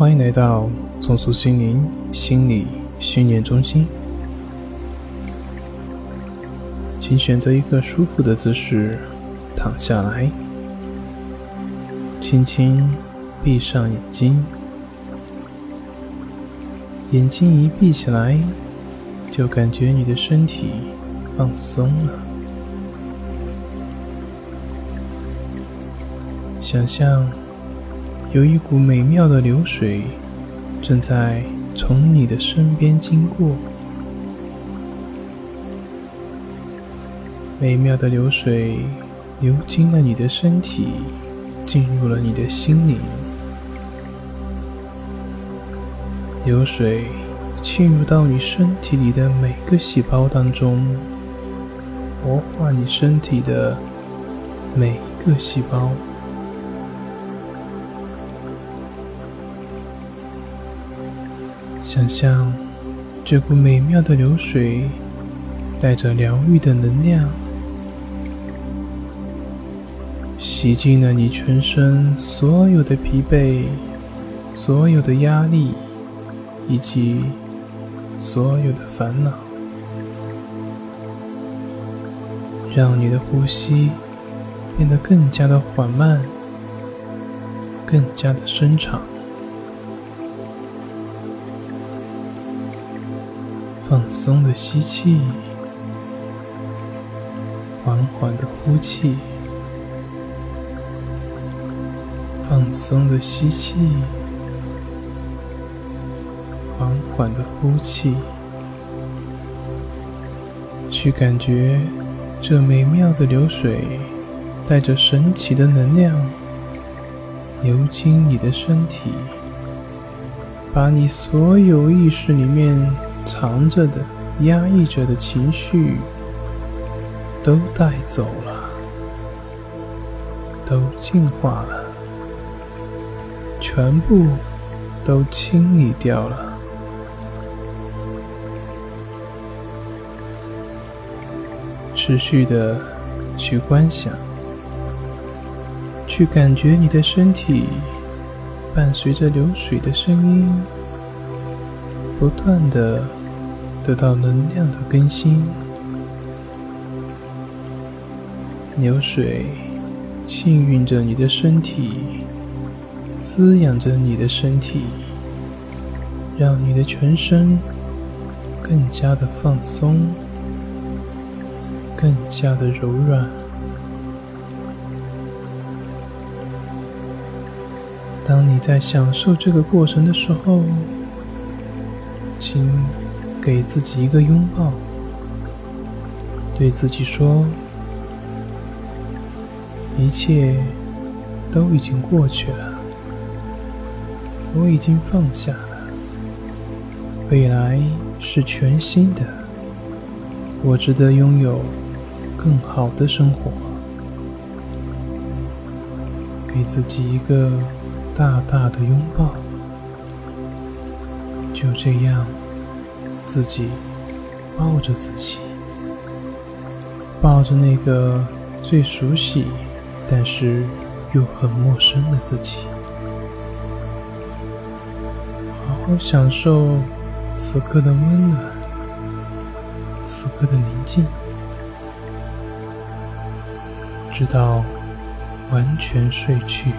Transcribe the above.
欢迎来到重塑心灵心理训练中心。请选择一个舒服的姿势躺下来，轻轻闭上眼睛。眼睛一闭起来，就感觉你的身体放松了。想象有一股美妙的流水正在从你的身边经过，美妙的流水流经了你的身体，进入了你的心灵。流水侵入到你身体里的每个细胞当中，活化你身体的每一个细胞。想象这股美妙的流水，带着疗愈的能量，洗净了你全身所有的疲惫、所有的压力。以及所有的烦恼，让你的呼吸变得更加的缓慢，更加的深长。放松的吸气，缓缓的呼气。放松的吸气。缓缓的呼气，去感觉这美妙的流水，带着神奇的能量流经你的身体，把你所有意识里面藏着的、压抑着的情绪都带走了，都净化了，全部都清理掉了。持续的去观想，去感觉你的身体伴随着流水的声音，不断的得到能量的更新。流水浸润着你的身体，滋养着你的身体，让你的全身更加的放松。更加的柔软。当你在享受这个过程的时候，请给自己一个拥抱，对自己说：“一切都已经过去了，我已经放下了，未来是全新的，我值得拥有。”更好的生活，给自己一个大大的拥抱。就这样，自己抱着自己，抱着那个最熟悉但是又很陌生的自己，好好享受此刻的温暖，此刻的宁静。直到完全睡去。